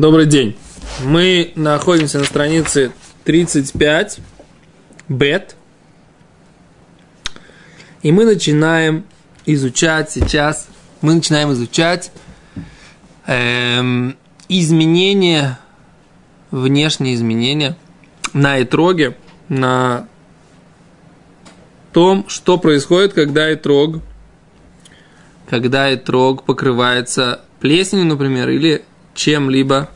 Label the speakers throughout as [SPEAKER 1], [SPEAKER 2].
[SPEAKER 1] Добрый день. Мы находимся на странице 35, бет. И мы начинаем изучать сейчас, мы начинаем изучать эм, изменения, внешние изменения на итроге, на том, что происходит, когда итрог, когда итрог покрывается плесенью, например, или чем-либо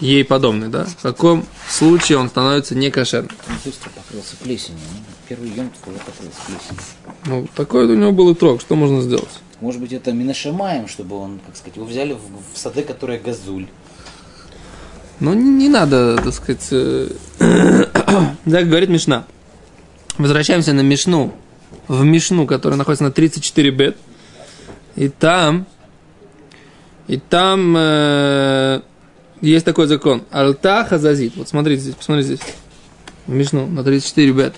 [SPEAKER 1] ей подобный, да? В каком случае он становится некошерным?
[SPEAKER 2] Он быстро покрылся плесенью. ну, Первый ем уже покрылся плесенью.
[SPEAKER 1] Ну, такой у него был итрог, что можно сделать?
[SPEAKER 2] Может быть, это Минашамаем, чтобы он, как сказать, его взяли в, в сады, которые газуль.
[SPEAKER 1] Ну, не, не надо, так сказать, э, так говорит Мишна. Возвращаемся на Мишну, в Мишну, которая находится на 34 бет. И там, и там э, есть такой закон. Алта хазазит. Вот смотрите здесь, посмотрите здесь. Мишну на 34 бет.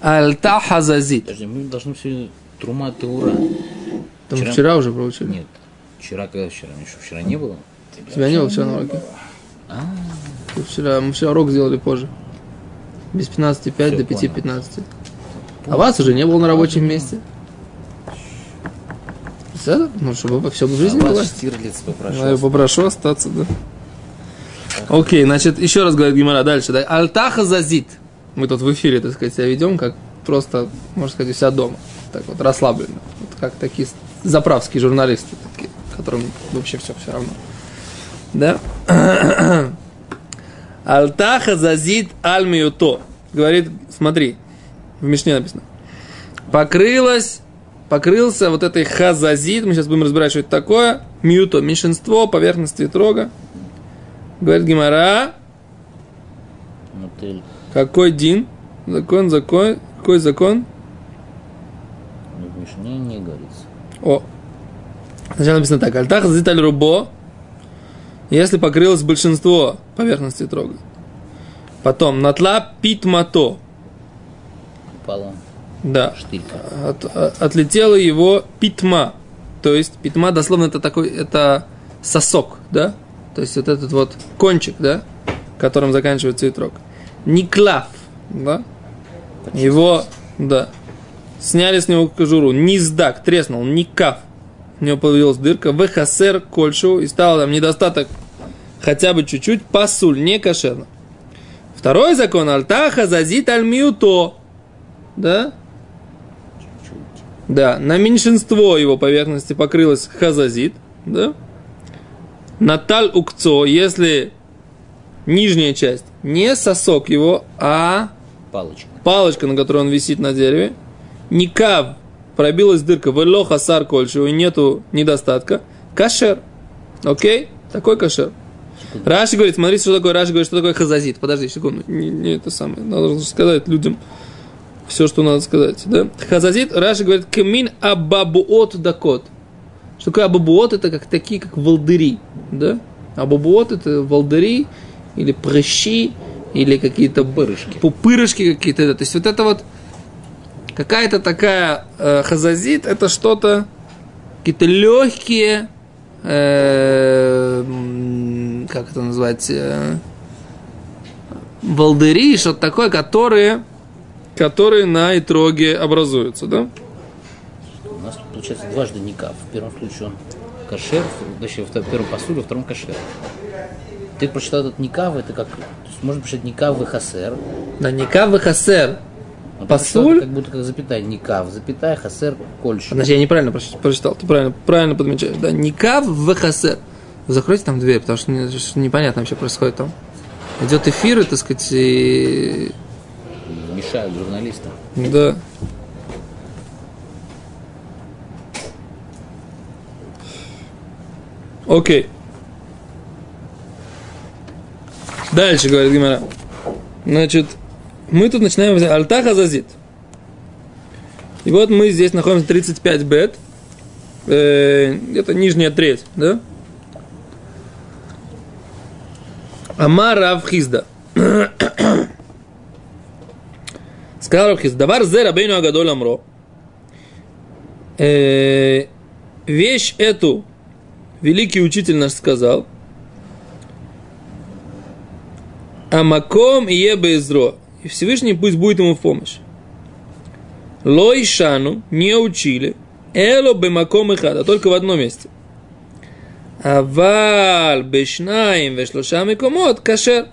[SPEAKER 1] Алта хазазит.
[SPEAKER 2] Подожди, мы должны все Трума Теура.
[SPEAKER 1] Там
[SPEAKER 2] Вчера-
[SPEAKER 1] вчера, уже проучили.
[SPEAKER 2] Нет. Вчера, когда вчера? Что, вчера не было?
[SPEAKER 1] Тебя не было вчера на уроке?
[SPEAKER 2] А,
[SPEAKER 1] Ты Вчера, мы вчера урок сделали позже. Без 15.5
[SPEAKER 2] Всё,
[SPEAKER 1] до
[SPEAKER 2] понял.
[SPEAKER 1] 5.15. А вас уже не было на рабочем месте. Все? Ну, чтобы все в жизни было.
[SPEAKER 2] Штирлиц
[SPEAKER 1] Ну, Я
[SPEAKER 2] попрошу.
[SPEAKER 1] попрошу остаться, да. Окей, значит, еще раз говорит Гимара дальше. Да? Альтаха зазит. Мы тут в эфире, так сказать, себя ведем, как просто, можно сказать, у себя дома. Так вот, расслабленно. Вот как такие заправские журналисты, такие, которым вообще все все равно. Да? Альтаха зазит альмиюто. Говорит, смотри, в Мишне написано. Покрылась, покрылся вот этой хазазит. Мы сейчас будем разбирать, что это такое. Мьюто, меньшинство, поверхности трога. Говорит Гимара,
[SPEAKER 2] Мотель.
[SPEAKER 1] какой дин? Закон, закон, какой закон?
[SPEAKER 2] В Мишне не говорится.
[SPEAKER 1] О. Сначала написано так. Альтах зазит аль рубо. Если покрылось большинство поверхности трога. Потом натла питмато.
[SPEAKER 2] Упала
[SPEAKER 1] Да.
[SPEAKER 2] штырька.
[SPEAKER 1] От- от- отлетела его питма. То есть питма дословно это такой, это сосок, да? То есть вот этот вот кончик, да? Которым заканчивается итрог. Никлав, да? Его, да. Сняли с него кожуру. Низдак, треснул. Никав. У него появилась дырка. Вехасер кольшу. И стал там недостаток хотя бы чуть-чуть. Пасуль, не кошерно. Второй закон. Альтаха зазит альмиуто. Да? Да, на меньшинство его поверхности покрылась хазазит, да? Наталь укцо, если нижняя часть не сосок его, а
[SPEAKER 2] Палочка.
[SPEAKER 1] палочка, на которой он висит на дереве, никав, пробилась дырка, вело хасар кольшего, и нету недостатка, кашер, окей? Такой кашер. Раши говорит, смотрите, что такое, Раши говорит, что такое хазазит. Подожди секунду, не, не это самое, надо сказать людям все, что надо сказать. Да? Хазазит, Раши говорит, камин абабуот дакот. Что такое абабуот? Это как такие, как волдыри. Да? Абабуот это волдыри или прыщи, или какие-то
[SPEAKER 2] Пырышки.
[SPEAKER 1] пупырышки какие-то. да. То есть вот это вот какая-то такая э, хазазит, это что-то, какие-то легкие, э, как это назвать, э, волдыри, что-то такое, которые, которые на итроге образуются, да?
[SPEAKER 2] У нас получается дважды никав. В первом случае он кашер, точнее, в первом посуле, во втором кашер. Ты прочитал этот никав, это как, то есть можно прочитать никав и хасер.
[SPEAKER 1] Да, никав и хасер.
[SPEAKER 2] А
[SPEAKER 1] Пасуль?
[SPEAKER 2] Как будто как запятая, никав, запятая, хасер, кольш.
[SPEAKER 1] Значит, я неправильно проч- прочитал, ты правильно, правильно подмечаешь. Да, никав в хасер. Закройте там дверь, потому что непонятно вообще происходит там. Идет эфир, и, так сказать, и...
[SPEAKER 2] Мешают журналистам.
[SPEAKER 1] Да. Окей. Дальше, говорит Гимара. Значит, мы тут начинаем... Альтаха зазит. И вот мы здесь находимся 35 бет. Э, это нижняя треть, да? Амар Рав сказал Рабхис, давар зе рабейну агадоль амро. Э, вещь эту великий учитель наш сказал, Амаком и Ебезро. И Всевышний пусть будет ему в помощь. Лойшану не учили. Эло бемаком и хада. Только в одном месте. Авал бешнаим вешлошам и комод кашер.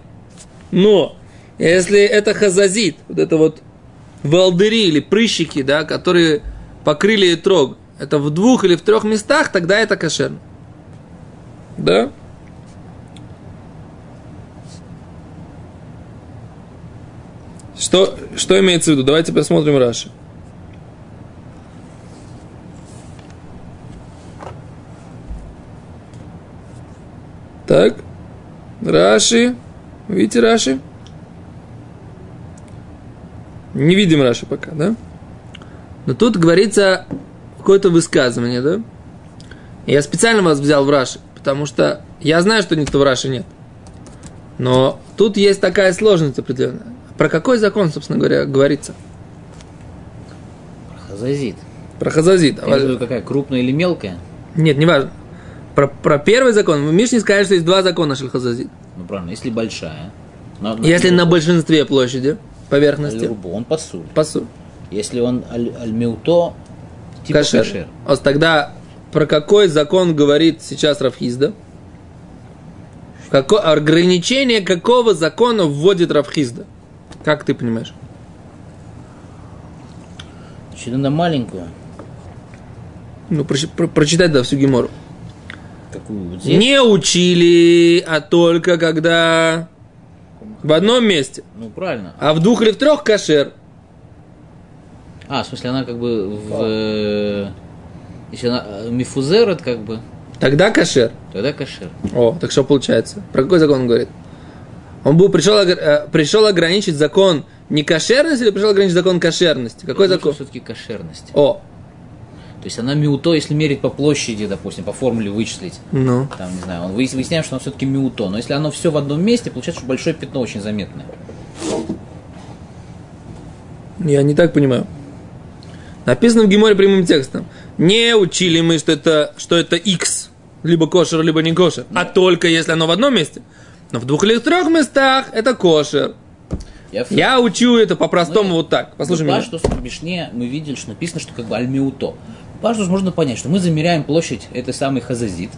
[SPEAKER 1] Но, если это хазазит, вот это вот волдыри или прыщики, да, которые покрыли трог, это в двух или в трех местах, тогда это кошерно. Да? Что, что имеется в виду? Давайте посмотрим Раши. Так. Раши. Видите Раши? Не видим Раши пока, да? Но тут говорится какое-то высказывание, да? Я специально вас взял в Раши, потому что я знаю, что никто в Раши нет. Но тут есть такая сложность определенная. Про какой закон, собственно говоря, говорится?
[SPEAKER 2] Хазазит.
[SPEAKER 1] Про хазазит.
[SPEAKER 2] В виду какая, крупная или мелкая?
[SPEAKER 1] Нет, не важно. Про, про первый закон. В Мишне сказали, что есть два закона шельхазазит.
[SPEAKER 2] Ну правильно, если большая. На,
[SPEAKER 1] Если на большинстве площади, поверхности,
[SPEAKER 2] Аль-Рубу, он пасуль.
[SPEAKER 1] пасу.
[SPEAKER 2] Если он аль- аль-меуто, типа
[SPEAKER 1] Кашер.
[SPEAKER 2] кашер.
[SPEAKER 1] А тогда про какой закон говорит сейчас Рафхизда? Какое, ограничение какого закона вводит Рафхизда? Как ты понимаешь?
[SPEAKER 2] Значит, надо маленькую.
[SPEAKER 1] Ну, прочи- про- прочитай да всю Гемору.
[SPEAKER 2] Какую вот здесь?
[SPEAKER 1] Не учили, а только когда в одном месте.
[SPEAKER 2] Ну правильно.
[SPEAKER 1] А в двух или в трех кашер.
[SPEAKER 2] А, в смысле, она как бы в... э, Если она э, мифузер, это как бы...
[SPEAKER 1] Тогда кашер.
[SPEAKER 2] Тогда кашер.
[SPEAKER 1] О, так что получается? Про какой закон он говорит? Он был, пришел, э, пришел ограничить закон не кошерности или пришел ограничить закон кошерности? Какой закон?
[SPEAKER 2] Все-таки кошерность.
[SPEAKER 1] О,
[SPEAKER 2] То есть она миуто, если мерить по площади, допустим, по формуле вычислить,
[SPEAKER 1] ну.
[SPEAKER 2] там, не знаю, он выяс- выясняем, что оно все-таки миуто. Но если оно все в одном месте, получается, что большое пятно очень заметное.
[SPEAKER 1] Я не так понимаю. Написано в Геморе прямым текстом. Не учили мы, что это, что это X, либо кошер, либо не кошер, а только если оно в одном месте. Но в двух или трех местах это кошер.
[SPEAKER 2] Я, в-
[SPEAKER 1] Я учу это по-простому
[SPEAKER 2] Ну,
[SPEAKER 1] вот так. Послушай меня.
[SPEAKER 2] Паштус в Мишне мы видели, что написано, что как бы альмиуто. Паштус можно понять, что мы замеряем площадь этой самой хазазит,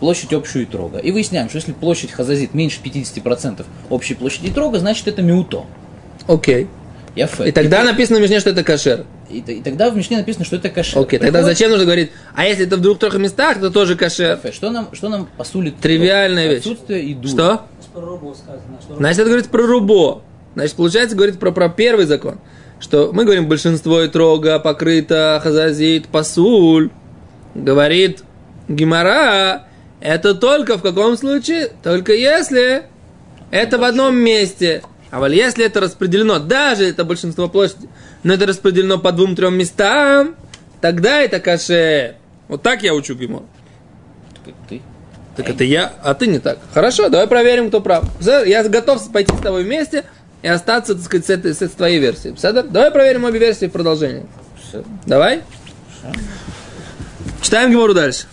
[SPEAKER 2] площадь общую трога, и выясняем, что если площадь хазазит меньше 50% общей площади трога, значит это миуто.
[SPEAKER 1] Окей.
[SPEAKER 2] Я фэ.
[SPEAKER 1] И тогда написано в Мишне, что это кошер.
[SPEAKER 2] и, и тогда в Мишне написано, что это кашер.
[SPEAKER 1] Окей, тогда
[SPEAKER 2] Приходит-
[SPEAKER 1] зачем нужно говорить, а если это в двух-трех местах, то тоже кошер.
[SPEAKER 2] Фэ, Что нам, что нам посулит?
[SPEAKER 1] Тривиальная вещь.
[SPEAKER 2] Отсутствие и дура.
[SPEAKER 1] Что?
[SPEAKER 3] Сказано, что
[SPEAKER 1] Значит, это говорит про рубо. Значит, получается, говорит про, про первый закон. Что мы говорим, большинство и трога покрыто, хазазит, пасуль. Говорит Гимара, это только в каком случае? Только если это в одном месте. А вот если это распределено, даже это большинство площади, но это распределено по двум-трем местам, тогда это каше. Вот так я учу Гимор.
[SPEAKER 2] Как ты.
[SPEAKER 1] Так это я, а ты не так. Хорошо, давай проверим, кто прав. Я готов пойти с тобой вместе и остаться, так сказать, с, этой, с твоей версией. Давай проверим обе версии в продолжении. Давай. Читаем Гемору дальше.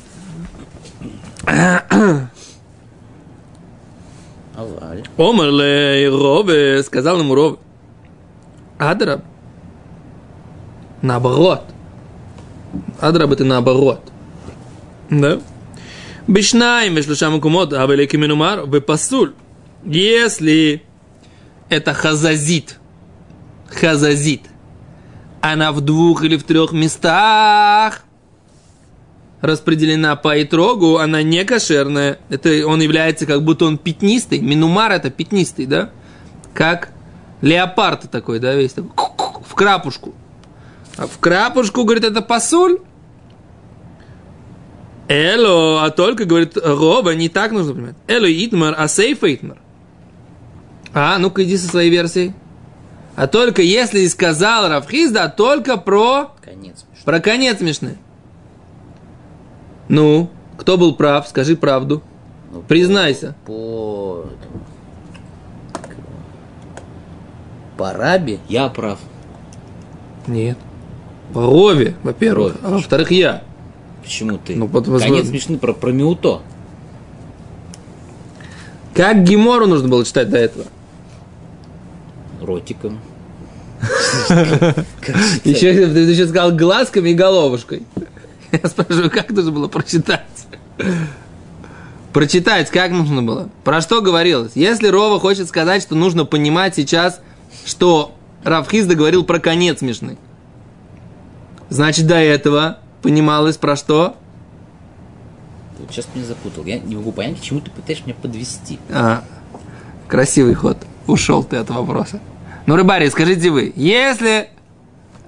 [SPEAKER 1] Омерле Робе, сказал ему Робе. Адраб. Наоборот. Адраб это наоборот. Да? Бишнаем вешлушам кумот, а великий минумар, пасуль. Если это хазазит, хазазит, она в двух или в трех местах распределена по итрогу, она не кошерная. Это он является как будто он пятнистый. Минумар это пятнистый, да? Как леопард такой, да, весь такой, в крапушку. А в крапушку, говорит, это пасуль. Эло, а только, говорит, Роба, не так нужно понимать. Эло итмар, а сейфа итмар. А, ну-ка иди со своей версией. А только если и сказал Равхизда, только про
[SPEAKER 2] Конец.
[SPEAKER 1] про конец смешны. Ну, кто был прав? Скажи правду.
[SPEAKER 2] Ну,
[SPEAKER 1] Признайся.
[SPEAKER 2] По... По Раби я прав.
[SPEAKER 1] Нет. По Рове, во-первых.
[SPEAKER 2] Рове.
[SPEAKER 1] А во-вторых, я.
[SPEAKER 2] Почему ты?
[SPEAKER 1] Ну, вот
[SPEAKER 2] Конец
[SPEAKER 1] возможно.
[SPEAKER 2] смешный про, про Миуто.
[SPEAKER 1] Как Гемору нужно было читать до этого?
[SPEAKER 2] Ротиком.
[SPEAKER 1] Еще, ты еще сказал глазками и головушкой. Я спрашиваю, как нужно было прочитать? Прочитать как нужно было? Про что говорилось? Если Рова хочет сказать, что нужно понимать сейчас, что Равхизда говорил про конец смешный, значит, до этого понималось про что?
[SPEAKER 2] Вот сейчас ты меня запутал. Я не могу понять, к чему ты пытаешься меня подвести.
[SPEAKER 1] А, красивый ход. Ушел ты от вопроса. Ну, рыбари, скажите вы, если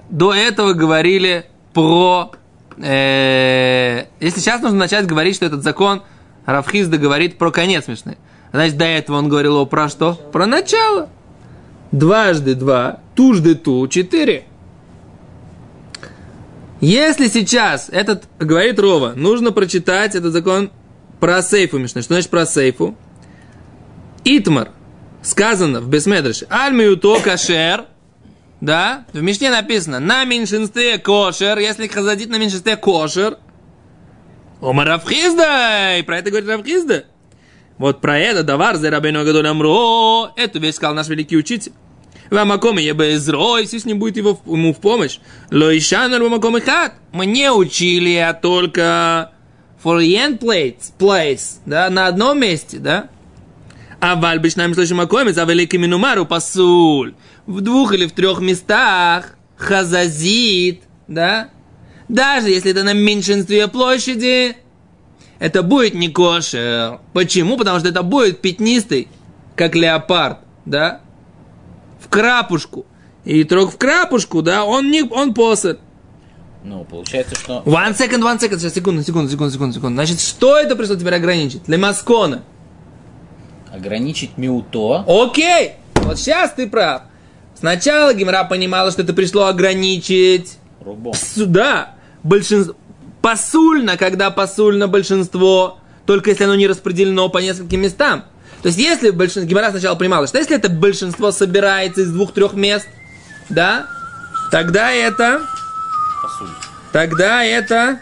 [SPEAKER 1] до этого говорили про... э, если сейчас нужно начать говорить, что этот закон Равхизда говорит про конец смешный, значит, до этого он говорил о про что? Про начало. Дважды два, тужды ту, четыре. Если сейчас этот, говорит Рова, нужно прочитать этот закон про сейфу Мишны. Что значит про сейфу? Итмар. Сказано в Бесмедрыше. Альмиуто кашер. Да? В Мишне написано на меньшинстве кошер. Если хазадит на меньшинстве кошер. Ома Равхизда. И про это говорит Равхизда. Вот про это давар за рабейну Агадоль Амро. Эту вещь сказал наш великий учитель. Вамаком и безрой, если с ним будет его, ему в помощь. Лоишан вамаком и хат. Мы не учили, а только for the end place, place, да, на одном месте, да. А вальбиш нам слышим макомец, а великий минумару пасуль. В двух или в трех местах хазазит, да. Даже если это на меньшинстве площади, это будет не кошер. Почему? Потому что это будет пятнистый, как леопард, да в крапушку. И трог в крапушку, да, он не, он посад.
[SPEAKER 2] Ну, получается, что...
[SPEAKER 1] One second, one second, сейчас, секунду, секунду, секунду, секунду, секунду. Значит, что это пришло теперь ограничить? Лемаскона.
[SPEAKER 2] Ограничить миуто.
[SPEAKER 1] Окей, вот сейчас ты прав. Сначала Гимра понимала, что это пришло ограничить...
[SPEAKER 2] Рубом.
[SPEAKER 1] Пс- Да, большинство... Посульно, когда посульно большинство, только если оно не распределено по нескольким местам. То есть, если большинство... Гимара сначала понимала, что если это большинство собирается из двух-трех мест, да, тогда это...
[SPEAKER 2] Пасуль.
[SPEAKER 1] Тогда это...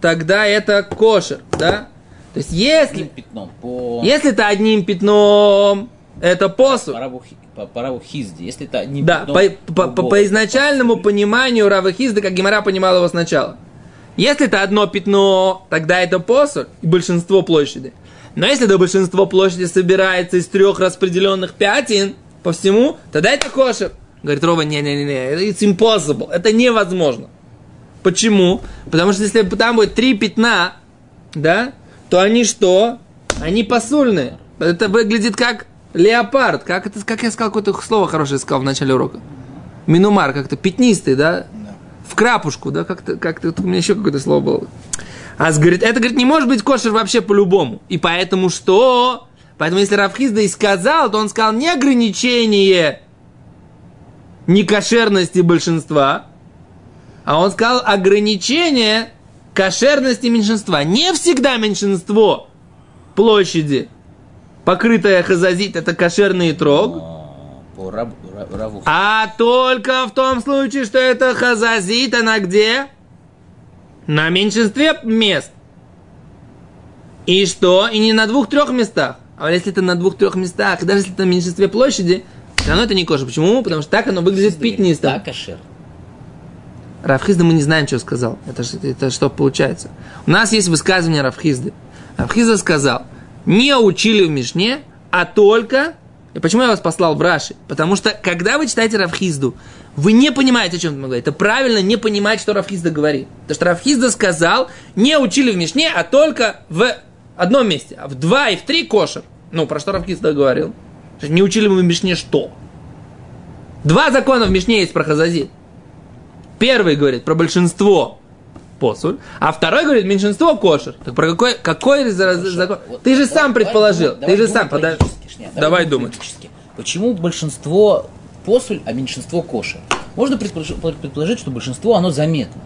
[SPEAKER 1] Тогда это кошер, да? То есть, если...
[SPEAKER 2] Одним пятном. По...
[SPEAKER 1] Если это одним пятном, это посуд.
[SPEAKER 2] По по, по. Если это одним
[SPEAKER 1] Да,
[SPEAKER 2] пятном...
[SPEAKER 1] по, по- по- по изначальному пониманию Рава как Гимара понимал его сначала. Если это одно пятно, тогда это посуд и большинство площади. Но если это большинство площади собирается из трех распределенных пятен по всему, тогда это кошер. Говорит Рова, не-не-не, it's impossible, это невозможно. Почему? Потому что если там будет три пятна, да, то они что? Они посульные. Это выглядит как леопард. Как, это, как я сказал, какое-то слово хорошее сказал в начале урока. Минумар, как-то пятнистый, да? В крапушку, да? Как-то, как-то, у меня еще какое-то слово было. А говорит, это, говорит, не может быть кошер вообще по-любому. И поэтому что? Поэтому если Равхизда и сказал, то он сказал не ограничение некошерности большинства, а он сказал ограничение кошерности меньшинства. Не всегда меньшинство площади, покрытая хазазит, это кошерный трог,
[SPEAKER 2] А,
[SPEAKER 1] а только в том случае, что это хазазит, она где? На меньшинстве мест. И что? И не на двух-трех местах. А если это на двух-трех местах, даже если это на меньшинстве площади, все равно это не кожа. Почему? Потому что так оно выглядит пятнисто.
[SPEAKER 2] Да, кошер.
[SPEAKER 1] Равхизда мы не знаем, что сказал. Это, это что получается? У нас есть высказывание Равхизды. Равхизда сказал, не учили в Мишне, а только... И почему я вас послал в Раши? Потому что, когда вы читаете Равхизду, вы не понимаете, о чем мы говорим. Это правильно не понимать, что Равхизда говорит. Потому что Равхизда сказал, не учили в Мишне, а только в одном месте. А в два и в три кошер. Ну, про что Равхизда говорил? Не учили мы в Мишне что? Два закона в Мишне есть про Хазазит. Первый говорит про большинство посуль, а второй говорит меньшинство кошер. Так про какой, какой за- за- закон?
[SPEAKER 2] Вот
[SPEAKER 1] Ты же
[SPEAKER 2] давай-
[SPEAKER 1] сам
[SPEAKER 2] давай
[SPEAKER 1] предположил.
[SPEAKER 2] давай
[SPEAKER 1] Ты же сам. пода-
[SPEAKER 2] логически, Шня,
[SPEAKER 1] Давай думать.
[SPEAKER 2] Почему большинство посуль, а меньшинство кошер? Можно предположить, что большинство, оно заметно.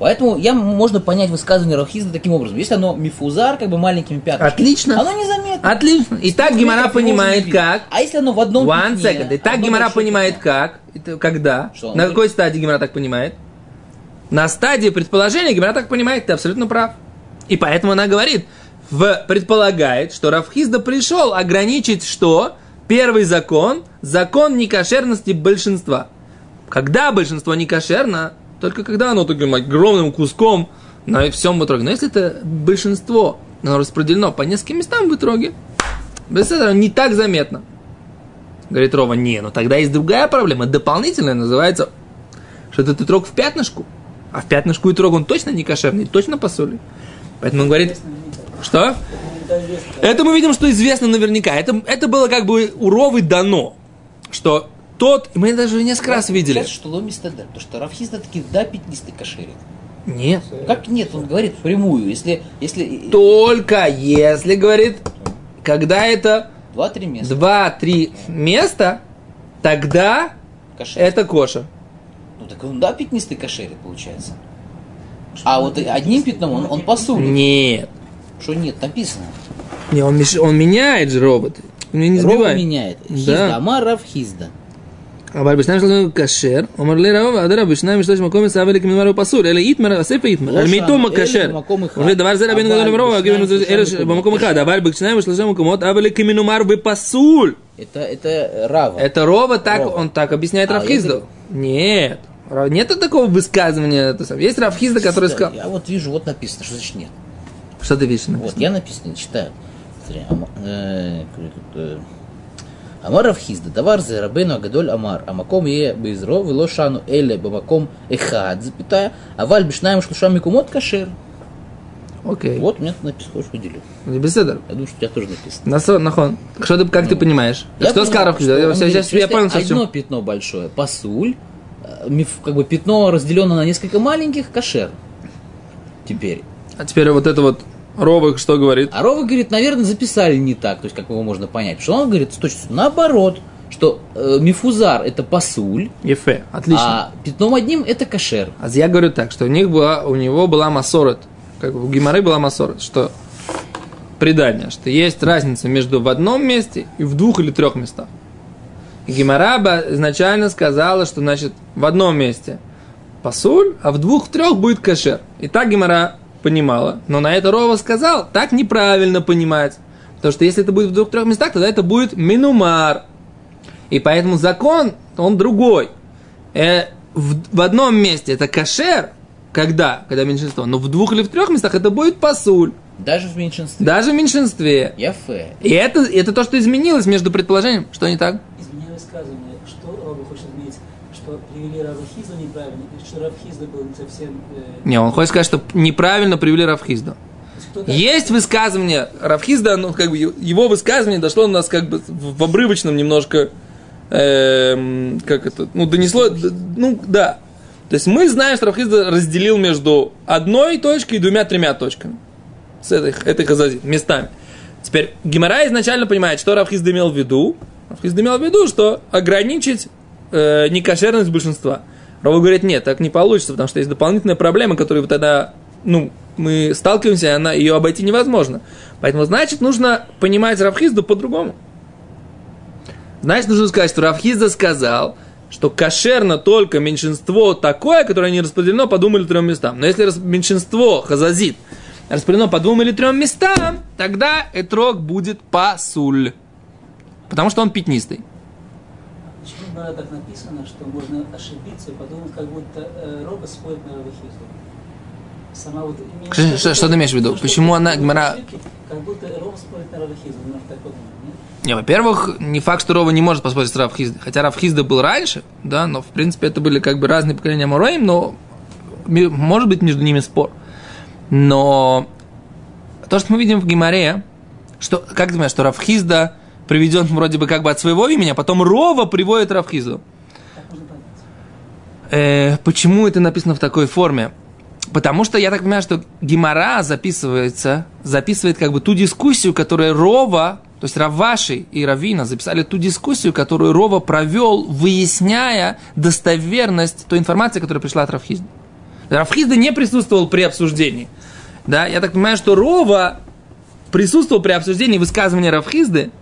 [SPEAKER 2] Поэтому я, можно понять высказывание Рахизда таким образом. Если оно мифузар, как бы маленькими пятнами,
[SPEAKER 1] Отлично.
[SPEAKER 2] оно незаметно.
[SPEAKER 1] Отлично. И так Гимара понимает как.
[SPEAKER 2] А если оно в одном
[SPEAKER 1] One
[SPEAKER 2] пятне,
[SPEAKER 1] second. И так Гимара понимает как. Это когда?
[SPEAKER 2] Что,
[SPEAKER 1] На какой стадии Гимара так понимает? На стадии предположения Гимара так понимает, ты абсолютно прав. И поэтому она говорит, в, предполагает, что Равхизда пришел ограничить что? Первый закон – закон некошерности большинства. Когда большинство не кошерно, только когда оно таким огромным куском на всем итоге. Но если это большинство, оно распределено по нескольким местам в итоге, без этого не так заметно. Говорит Рова, не, ну тогда есть другая проблема, дополнительная, называется, что этот итрог в пятнышку. А в пятнышку итрог он точно не кошерный, точно посоли. Поэтому он говорит, что? Это мы видим, что известно наверняка. Это, это было как бы у Ровы дано, что тот, мы даже несколько раз видели.
[SPEAKER 2] Кажется, что ломис тадер, потому что Рафхизда таки да пятнистый кошерит.
[SPEAKER 1] Нет.
[SPEAKER 2] Как нет? Он говорит прямую. Если, если
[SPEAKER 1] Только если, говорит, когда это
[SPEAKER 2] два-три места,
[SPEAKER 1] два-три места, тогда
[SPEAKER 2] кошерит.
[SPEAKER 1] это коша.
[SPEAKER 2] Ну так он да пятнистый кошерит, получается. А вот одним пятном он, он посулит.
[SPEAKER 1] Нет.
[SPEAKER 2] Что нет, написано.
[SPEAKER 1] Не, он, меш- он меняет же робот. Меня не
[SPEAKER 2] Рова
[SPEAKER 1] сбивай.
[SPEAKER 2] меняет.
[SPEAKER 1] Да.
[SPEAKER 2] Хизда, Амар Рафхизда.
[SPEAKER 1] אבל בשניים שלושים כשר, אומר לי רב, אדרבה, בשניים ושלוש מקום יצא ולק ממר הוא פסול, אלא איתמר, אסף איתמר,
[SPEAKER 2] לא
[SPEAKER 1] על
[SPEAKER 2] שם,
[SPEAKER 1] מיתום
[SPEAKER 2] אלה
[SPEAKER 1] כשר.
[SPEAKER 2] במקום אחד.
[SPEAKER 1] אומר לי, דבר זה רבינו
[SPEAKER 2] אבל
[SPEAKER 1] גדול ורוב,
[SPEAKER 2] בשניים
[SPEAKER 1] אלה
[SPEAKER 2] ושלושה
[SPEAKER 1] ש-
[SPEAKER 2] מקומות.
[SPEAKER 1] במקום אחד, אבל בשניים ושלושה מקומות, אבל כמנומר ופסול.
[SPEAKER 2] Это, это Рава.
[SPEAKER 1] Это Рова так,
[SPEAKER 2] Рова.
[SPEAKER 1] он так объясняет
[SPEAKER 2] А,
[SPEAKER 1] Равхизду. Нет. Ра- Нет такого высказывания. это самое. Есть Равхизда, который
[SPEAKER 2] Да,
[SPEAKER 1] сказал...
[SPEAKER 2] Я вот вижу, вот написано, что значит нет.
[SPEAKER 1] Что ты видишь?
[SPEAKER 2] Вот, я написано, читаю. Амар Равхизда, давар зе рабену агадоль амар, а маком е бейзро, вело шану эле бамаком эхад, запятая, а валь бишнаем шлуша микумот кашер.
[SPEAKER 1] Окей.
[SPEAKER 2] Вот у меня тут написано, хочешь выделю.
[SPEAKER 1] Беседер.
[SPEAKER 2] Я думаю, что у тебя тоже написано.
[SPEAKER 1] Насо- Нахон. Что ты, как ты понимаешь?
[SPEAKER 2] Ну, Я
[SPEAKER 1] Что
[SPEAKER 2] понимаю, что
[SPEAKER 1] Я сейчас- я понял
[SPEAKER 2] Одно
[SPEAKER 1] совсем.
[SPEAKER 2] пятно большое, пасуль, э, как бы пятно разделено на несколько маленьких, кашер. Теперь.
[SPEAKER 1] А теперь вот это вот Рова что говорит?
[SPEAKER 2] А Рова говорит, наверное, записали не так, то есть как его можно понять. Потому что он говорит с точностью наоборот, что э, мифузар это пасуль,
[SPEAKER 1] Ефе. Отлично.
[SPEAKER 2] а пятном одним это кашер.
[SPEAKER 1] А я говорю так, что у них была, у него была масорот, как у Гимары была масорот, что предание, что есть разница между в одном месте и в двух или трех местах. Гимараба изначально сказала, что значит в одном месте пасуль, а в двух, в трех будет кашер. И так Гимара понимала. Но на это Рова сказал, так неправильно понимать. Потому что если это будет в двух-трех местах, тогда это будет минумар. И поэтому закон, он другой. Э, в, в одном месте это кашер, когда? Когда меньшинство. Но в двух или в трех местах это будет пасуль.
[SPEAKER 2] Даже в меньшинстве.
[SPEAKER 1] Даже в меньшинстве.
[SPEAKER 2] Яфе.
[SPEAKER 1] И это, это то, что изменилось между предположением. Что не так?
[SPEAKER 3] Изменяя высказывание, что Раба хочет что привели Раба Хизда неправильно, и что Раб Хизда был не совсем... э,
[SPEAKER 1] Не, он хочет сказать, что неправильно привели Равхизда.
[SPEAKER 3] то есть
[SPEAKER 1] высказывание Равхизда, ну, как бы его высказывание дошло у нас как бы в, обрывочном немножко, эм, как это, ну, донесло, ну, да. То есть мы знаем, что Равхизда разделил между одной точкой и двумя-тремя точками. С этой, этой хазазит, местами. Теперь Гимара изначально понимает, что Равхизда имел в виду. Равхизда имел в виду, что ограничить э, некошерность большинства. Рава говорит, нет, так не получится, потому что есть дополнительная проблема, которую тогда, ну, мы сталкиваемся, и она, ее обойти невозможно. Поэтому, значит, нужно понимать Равхизду по-другому. Значит, нужно сказать, что Равхизда сказал, что кошерно только меньшинство такое, которое не распределено по двум или трем местам. Но если меньшинство хазазит распределено по двум или трем местам, тогда этрог будет пасуль. Потому что он пятнистый.
[SPEAKER 3] Гмара так написано, что можно ошибиться и подумать, как будто э, Роба спорит на Раба Хизду? Сама вот...
[SPEAKER 1] Что- что- что ты имеешь в виду?
[SPEAKER 3] что
[SPEAKER 1] Почему она, Гмара-
[SPEAKER 3] Как будто Роба спорит на Раба Хизду, немножко так подумал, нет?
[SPEAKER 1] Не, во-первых, не факт, что Рова не может поспорить с Равхиздой. Хотя Равхизда был раньше, да, но в принципе это были как бы разные поколения Мураим, но может быть между ними спор. Но то, что мы видим в Гимаре, что, как ты думаешь, что Равхизда приведен вроде бы как бы от своего имени, а потом Рова приводит
[SPEAKER 3] понять.
[SPEAKER 1] Э, почему это написано в такой форме? Потому что я так понимаю, что Гимара записывается, записывает как бы ту дискуссию, которую Рова, то есть Раваши и Равина записали ту дискуссию, которую Рова провел, выясняя достоверность той информации, которая пришла от Равхизда. Равхизда не присутствовал при обсуждении. Да, я так понимаю, что Рова присутствовал при обсуждении высказывания Равхизды,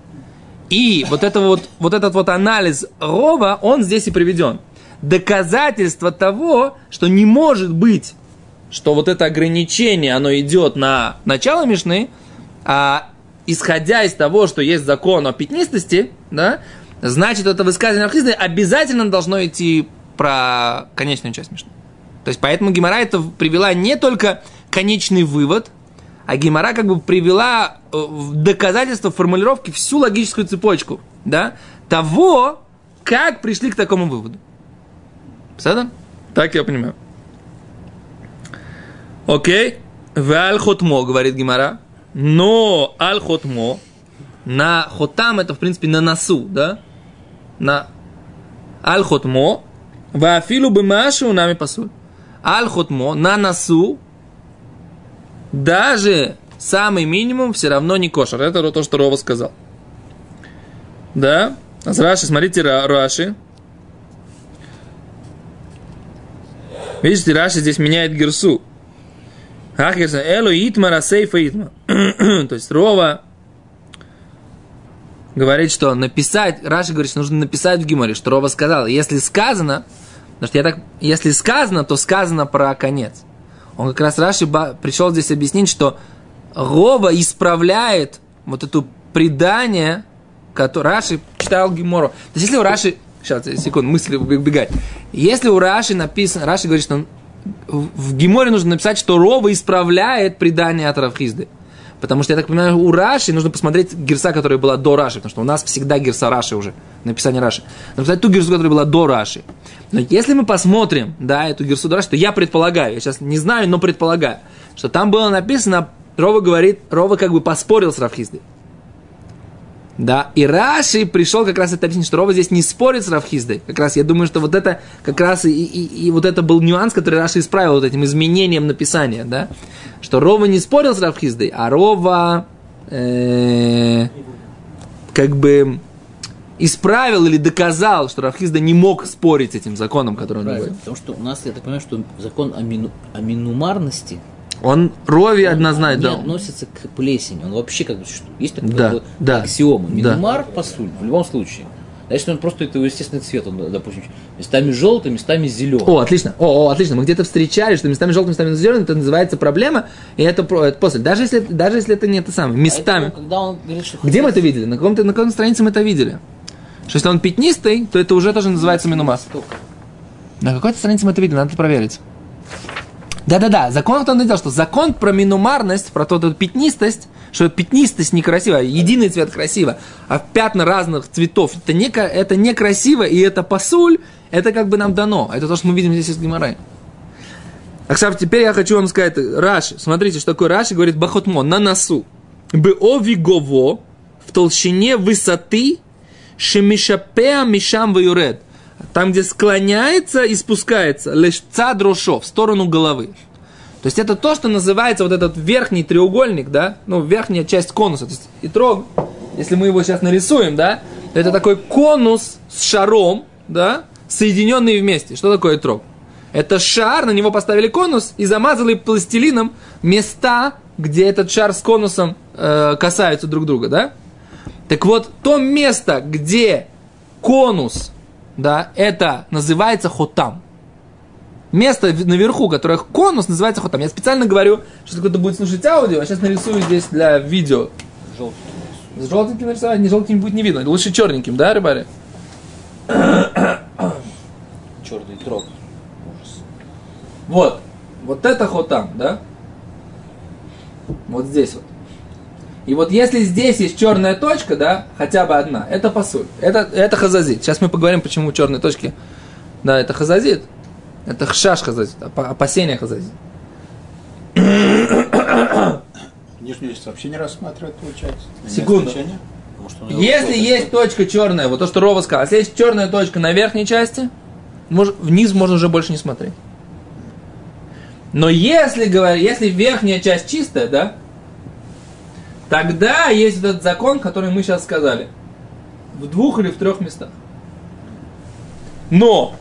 [SPEAKER 1] и вот, это вот, вот этот вот анализ Рова, он здесь и приведен. Доказательство того, что не может быть, что вот это ограничение, оно идет на начало Мишны, а исходя из того, что есть закон о пятнистости, да, значит, это высказывание Равхизды обязательно должно идти про конечную часть Мишны. То есть, поэтому Гимара это привела не только конечный вывод, а Гимара как бы привела э, в доказательство формулировки всю логическую цепочку, да, того, как пришли к такому выводу. Понятно? Так я понимаю. Окей. В аль-хотмо, говорит Гимара. Но аль-хотмо, на хотам это, в принципе, на носу, да? На аль-хотмо, вафилу бы машу нами пасуль. Аль-хотмо, на носу, даже самый минимум все равно не кошер. Это то, что Рова сказал. Да? А с Раши, смотрите, Раши. Видите, Раши здесь меняет герсу. Ах, герса, элу итма расейфа итма. То есть Рова говорит, что написать, Раши говорит, что нужно написать в Гиморе, что Рова сказал, если сказано, потому что я так, если сказано, то сказано про конец. Он как раз Раши пришел здесь объяснить, что Рова исправляет вот эту предание, которое Раши читал Гимору. То есть если у Раши, сейчас, секунду, мысли убегать. Если у Раши написано, Раши говорит, что в Гиморе нужно написать, что Рова исправляет предание от Равхизды. Потому что, я так понимаю, у Раши нужно посмотреть герса, которая была до Раши, потому что у нас всегда герса Раши уже, написание Раши. Написать ту герсу, которая была до Раши. Но если мы посмотрим, да, эту герсу до Раши, то я предполагаю, я сейчас не знаю, но предполагаю, что там было написано, Рова говорит, Рова как бы поспорил с Равхиздой. Да, и Раши пришел как раз это объяснить, что Рова здесь не спорит с Равхиздой. Как раз я думаю, что вот это как раз и, и, и вот это был нюанс, который Раши исправил вот этим изменением написания, да. Что Рова не спорил с Равхиздой, а Рова э, как бы исправил или доказал, что Равхизда не мог спорить с этим законом, который он говорит.
[SPEAKER 2] Потому что у нас, я так понимаю, что закон о, мину, о минумарности
[SPEAKER 1] он Рови
[SPEAKER 2] он
[SPEAKER 1] однозначно,
[SPEAKER 2] не
[SPEAKER 1] да.
[SPEAKER 2] относится к плесени. Он вообще как бы что, есть такая
[SPEAKER 1] Да,
[SPEAKER 2] как бы
[SPEAKER 1] да,
[SPEAKER 2] аксиома.
[SPEAKER 1] да.
[SPEAKER 2] Минумар пасуль в любом случае. А если он просто это его естественный цвет, он, допустим, местами желтый, местами зеленый.
[SPEAKER 1] О, отлично. О, о, отлично. Мы где-то встречали, что местами желтым, местами зеленым, это называется проблема, и это, это после. Даже если, даже если это не это самое, местами.
[SPEAKER 2] Поэтому, когда он говорит, что
[SPEAKER 1] Где мы это видели? На каком-то на какой странице мы это видели? Что если он пятнистый, то это уже тоже называется минумас. На какой-то странице мы это видели, надо проверить. Да-да-да, закон в том и дело, что закон про минумарность, про ту, эту пятнистость, что пятнистость некрасиво, единый цвет красиво, а пятна разных цветов, это, не, это некрасиво, и это посуль, это как бы нам дано. Это то, что мы видим здесь из Гимарай. А, кстати, теперь я хочу вам сказать, Раши, смотрите, что такое Раши, говорит Бахотмо, на носу. Беовигово, в толщине высоты, шемишапеа мишам ваюред. Там, где склоняется и спускается, лишь дрошов, в сторону головы. То есть это то, что называется вот этот верхний треугольник, да, ну, верхняя часть конуса. То есть итрог, если мы его сейчас нарисуем, да, то это такой конус с шаром, да, соединенные вместе. Что такое итрог? Это шар, на него поставили конус и замазали пластилином места, где этот шар с конусом э, касаются друг друга, да? Так вот, то место, где конус, да, это называется хотам. Место наверху, которое конус, называется хотам. Я специально говорю, что кто-то будет слушать аудио, а сейчас нарисую здесь для видео.
[SPEAKER 2] Желтый.
[SPEAKER 1] С желтеньким нарисовать, не желтеньким будет не видно. Лучше черненьким, да, рыбари?
[SPEAKER 2] Черный трог.
[SPEAKER 1] Вот. Вот это хотам, да? Вот здесь вот. И вот если здесь есть черная точка, да, хотя бы одна, это пасуль. Это, это хазазит. Сейчас мы поговорим, почему черные точки. Да, это хазазит. Это хшаш хазазит, опа- опасение хазазит.
[SPEAKER 4] Нижнюю часть вообще не рассматривают, получается.
[SPEAKER 1] Секунду.
[SPEAKER 2] него
[SPEAKER 1] Если есть точка черная, вот то, что Рова сказал, если есть черная точка на верхней части, мож- вниз можно уже больше не смотреть. Но если, говоря, если верхняя часть чистая, да, тогда есть этот закон, который мы сейчас сказали. В двух или в трех местах. Но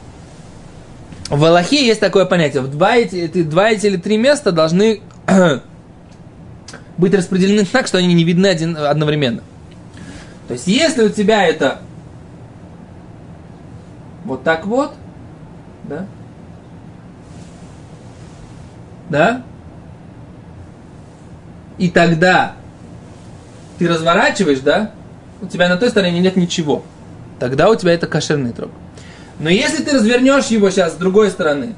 [SPEAKER 1] в Аллахе есть такое понятие. В два эти, два эти или три места должны быть распределены так, что они не видны один, одновременно. То есть, если у тебя это вот так вот, да, да, и тогда ты разворачиваешь, да, у тебя на той стороне нет ничего. Тогда у тебя это кошерный трог. Но если ты развернешь его сейчас с другой стороны,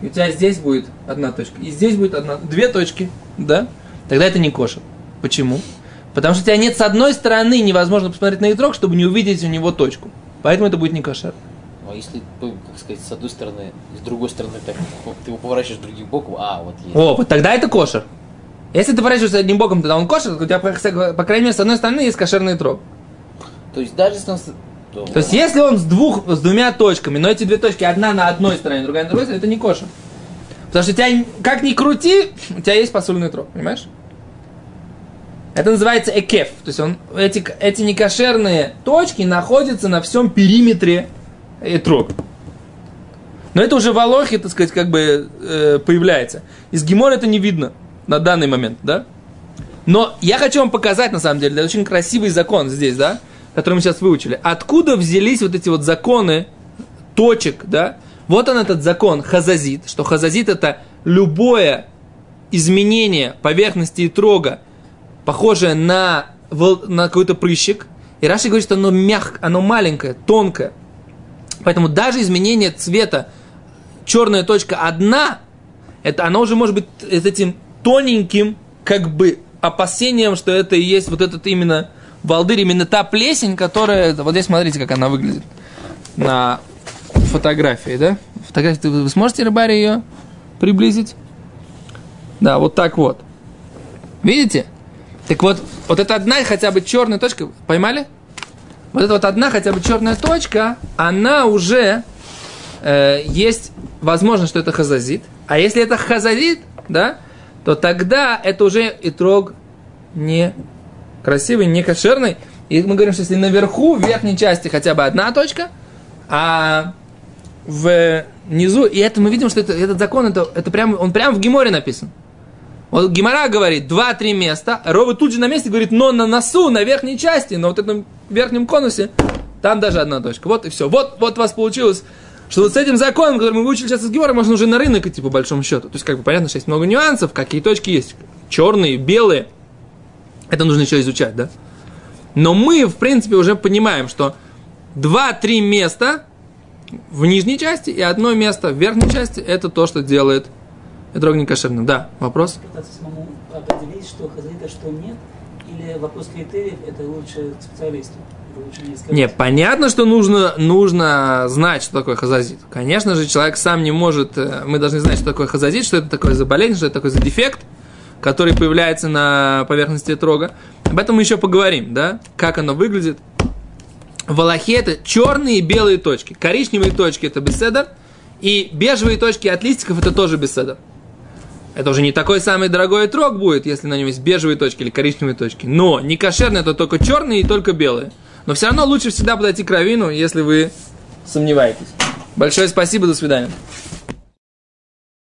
[SPEAKER 1] и у тебя здесь будет одна точка, и здесь будет одна, две точки, да, тогда это не кошер. Почему? Потому что у тебя нет с одной стороны невозможно посмотреть на итрог, чтобы не увидеть у него точку. Поэтому это будет не кошер.
[SPEAKER 2] Ну, а если, как сказать, с одной стороны, с другой стороны, так, ты его поворачиваешь другим боком, а, вот есть.
[SPEAKER 1] О, вот тогда это кошер. Если ты поворачиваешься одним боком, тогда он кошер, у тебя, по крайней мере, с одной стороны есть кошерный итрог.
[SPEAKER 2] То есть даже если он... То,
[SPEAKER 1] То есть, если он с двух, с двумя точками, но эти две точки, одна на одной стороне, другая на другой стороне, это не кошер. Потому что тебя, как ни крути, у тебя есть посульный трог, понимаешь? Это называется экеф. То есть, он, эти, эти некошерные точки находятся на всем периметре этрог. Но это уже в Алохе, так сказать, как бы э, появляется. Из Гемора это не видно на данный момент, да? Но я хочу вам показать, на самом деле, это очень красивый закон здесь, да, который мы сейчас выучили. Откуда взялись вот эти вот законы точек, да? Вот он этот закон хазазит, что хазазит это любое изменение поверхности и трога, похожее на, на какой-то прыщик. И Раши говорит, что оно мягкое, оно маленькое, тонкое. Поэтому даже изменение цвета черная точка одна, это она уже может быть с этим тоненьким, как бы, опасением, что это и есть вот этот именно волдырь, именно та плесень, которая... Вот здесь смотрите, как она выглядит на фотографии, да? Фотографии, вы сможете, рыбари, ее приблизить? Да, вот так вот. Видите? Так вот, вот эта одна хотя бы черная точка, поймали? Вот эта вот одна хотя бы черная точка, она уже э, есть возможность, что это хазазит. А если это хазазит, да, то тогда это уже итрог не красивый, не кошерный. И мы говорим, что если наверху, в верхней части хотя бы одна точка, а внизу, и это мы видим, что это, этот закон, это, это прям, он прям в Геморе написан. Вот Гимара говорит, два-три места, Ровы тут же на месте говорит, но на носу, на верхней части, на вот этом верхнем конусе, там даже одна точка. Вот и все. Вот, вот у вас получилось, что вот с этим законом, который мы выучили сейчас из Гемора, можно уже на рынок идти по большому счету. То есть, как бы понятно, что есть много нюансов, какие точки есть. Черные, белые. Это нужно еще изучать, да? Но мы, в принципе, уже понимаем, что два-три места в нижней части и одно место в верхней части, это то, что делает Эдрог некошерным. Да, вопрос?
[SPEAKER 3] Пытаться самому определить, что хазарит, а что нет, или вопрос критериев, это лучше специалисту.
[SPEAKER 1] Не, понятно, что нужно, нужно знать, что такое хазазит. Конечно же, человек сам не может, э, мы должны знать, что такое хазазит, что это такое за болезнь, что это такое за дефект, который появляется на поверхности трога. Об этом мы еще поговорим, да, как оно выглядит. В Аллахе это черные и белые точки. Коричневые точки это беседа, и бежевые точки от листиков это тоже беседа. Это уже не такой самый дорогой трог будет, если на нем есть бежевые точки или коричневые точки. Но не кошерные, это только черные и только белые. Но все равно лучше всегда подойти к равину, если вы сомневаетесь. Большое спасибо, до свидания.